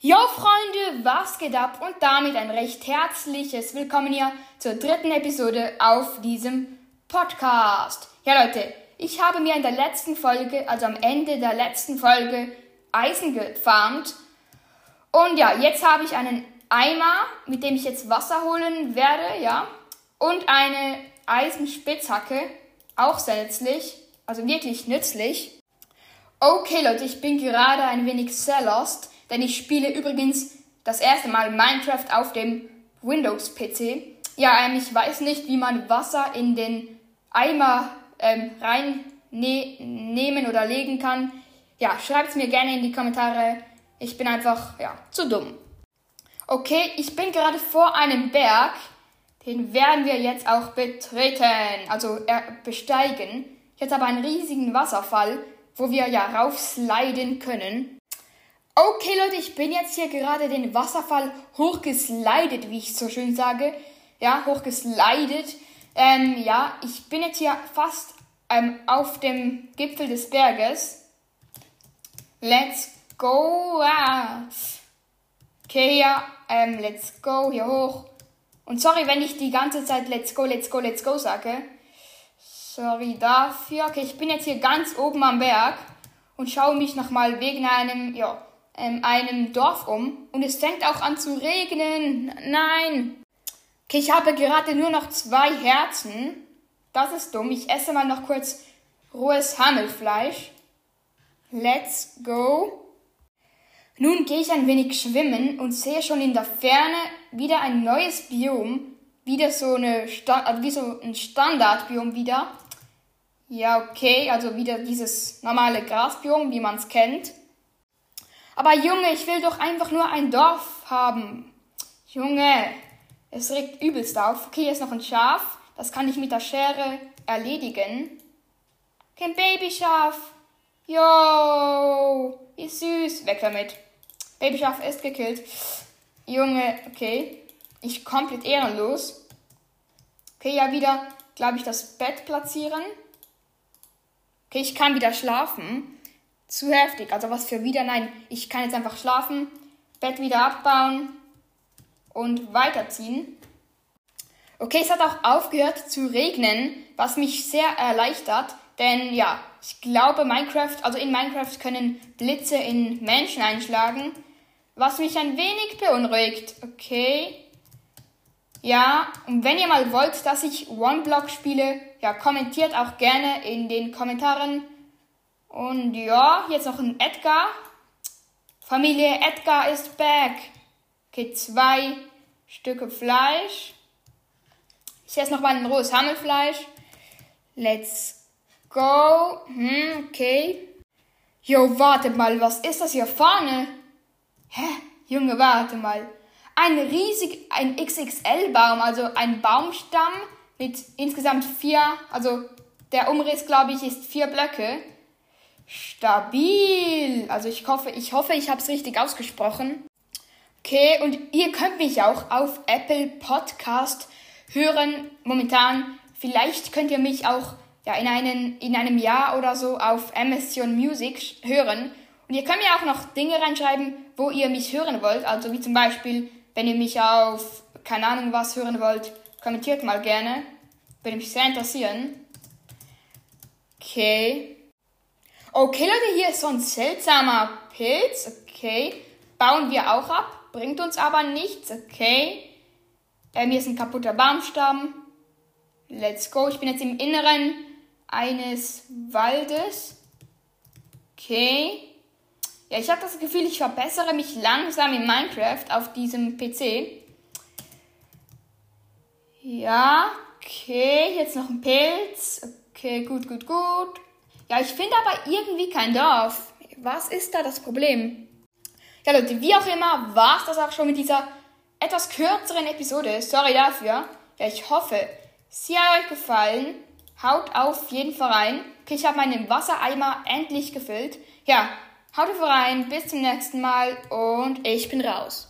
Jo Freunde, was geht ab? Und damit ein recht herzliches Willkommen hier zur dritten Episode auf diesem Podcast. Ja Leute, ich habe mir in der letzten Folge, also am Ende der letzten Folge, Eisen gefarmt. Und ja, jetzt habe ich einen Eimer, mit dem ich jetzt Wasser holen werde, ja. Und eine Eisenspitzhacke, auch sehr nützlich, also wirklich nützlich. Okay Leute, ich bin gerade ein wenig sehr lost denn ich spiele übrigens das erste Mal Minecraft auf dem Windows-PC. Ja, ähm, ich weiß nicht, wie man Wasser in den Eimer ähm, reinnehmen oder legen kann. Ja, schreibt es mir gerne in die Kommentare. Ich bin einfach, ja, zu dumm. Okay, ich bin gerade vor einem Berg. Den werden wir jetzt auch betreten, also äh, besteigen. Jetzt aber einen riesigen Wasserfall, wo wir ja raufsliden können. Okay, Leute, ich bin jetzt hier gerade den Wasserfall hochgeslidet, wie ich so schön sage. Ja, hochgeslidet. Ähm, ja, ich bin jetzt hier fast ähm, auf dem Gipfel des Berges. Let's go. Ah. Okay, ja, ähm, let's go hier hoch. Und sorry, wenn ich die ganze Zeit let's go, let's go, let's go sage. Sorry dafür. Okay, ich bin jetzt hier ganz oben am Berg und schaue mich nochmal wegen einem, ja, ähm, einem Dorf um und es fängt auch an zu regnen. Nein. Okay, ich habe gerade nur noch zwei Herzen. Das ist dumm. Ich esse mal noch kurz rohes Hammelfleisch. Let's go. Nun gehe ich ein wenig schwimmen und sehe schon in der Ferne wieder ein neues Biom. Wieder so eine Sta also wie so ein Standardbiom wieder. Ja, okay, also wieder dieses normale Grasbiom, wie man es kennt. Aber Junge, ich will doch einfach nur ein Dorf haben. Junge, es regt übelst auf. Okay, hier ist noch ein Schaf. Das kann ich mit der Schere erledigen. Kein Babyschaf. Yo, wie süß. Weg damit. Babyschaf ist gekillt. Junge, okay. Ich komplett ehrenlos. Okay, ja, wieder, glaube ich, das Bett platzieren. Okay, ich kann wieder schlafen zu heftig. Also was für wieder? Nein, ich kann jetzt einfach schlafen, Bett wieder abbauen und weiterziehen. Okay, es hat auch aufgehört zu regnen, was mich sehr erleichtert, denn ja, ich glaube Minecraft, also in Minecraft können Blitze in Menschen einschlagen, was mich ein wenig beunruhigt. Okay. Ja, und wenn ihr mal wollt, dass ich One Block spiele, ja, kommentiert auch gerne in den Kommentaren. Und ja, jetzt noch ein Edgar. Familie Edgar ist back. Okay, zwei Stücke Fleisch. Ich esse noch mal ein rohes Hammelfleisch. Let's go. Hm, okay. Jo, warte mal, was ist das hier vorne? Hä? Junge, warte mal. Ein riesig, ein XXL-Baum, also ein Baumstamm mit insgesamt vier, also der Umriss, glaube ich, ist vier Blöcke. Stabil. Also ich hoffe, ich hoffe, ich habe es richtig ausgesprochen. Okay, und ihr könnt mich auch auf Apple Podcast hören. Momentan, vielleicht könnt ihr mich auch ja, in, einen, in einem Jahr oder so auf Amazon Music hören. Und ihr könnt mir auch noch Dinge reinschreiben, wo ihr mich hören wollt. Also wie zum Beispiel, wenn ihr mich auf keine Ahnung was hören wollt, kommentiert mal gerne. Würde mich sehr interessieren. Okay. Okay, Leute, hier ist so ein seltsamer Pilz. Okay. Bauen wir auch ab. Bringt uns aber nichts. Okay. Ähm, hier ist ein kaputter Baumstamm. Let's go. Ich bin jetzt im Inneren eines Waldes. Okay. Ja, ich habe das Gefühl, ich verbessere mich langsam in Minecraft auf diesem PC. Ja, okay. Jetzt noch ein Pilz. Okay, gut, gut, gut. Ja, ich finde aber irgendwie kein Dorf. Was ist da das Problem? Ja, Leute, wie auch immer, war es das auch schon mit dieser etwas kürzeren Episode. Sorry dafür. Ja, ich hoffe, sie hat euch gefallen. Haut auf jeden Fall rein. Okay, ich habe meinen Wassereimer endlich gefüllt. Ja, haut auf rein. Bis zum nächsten Mal und ich bin raus.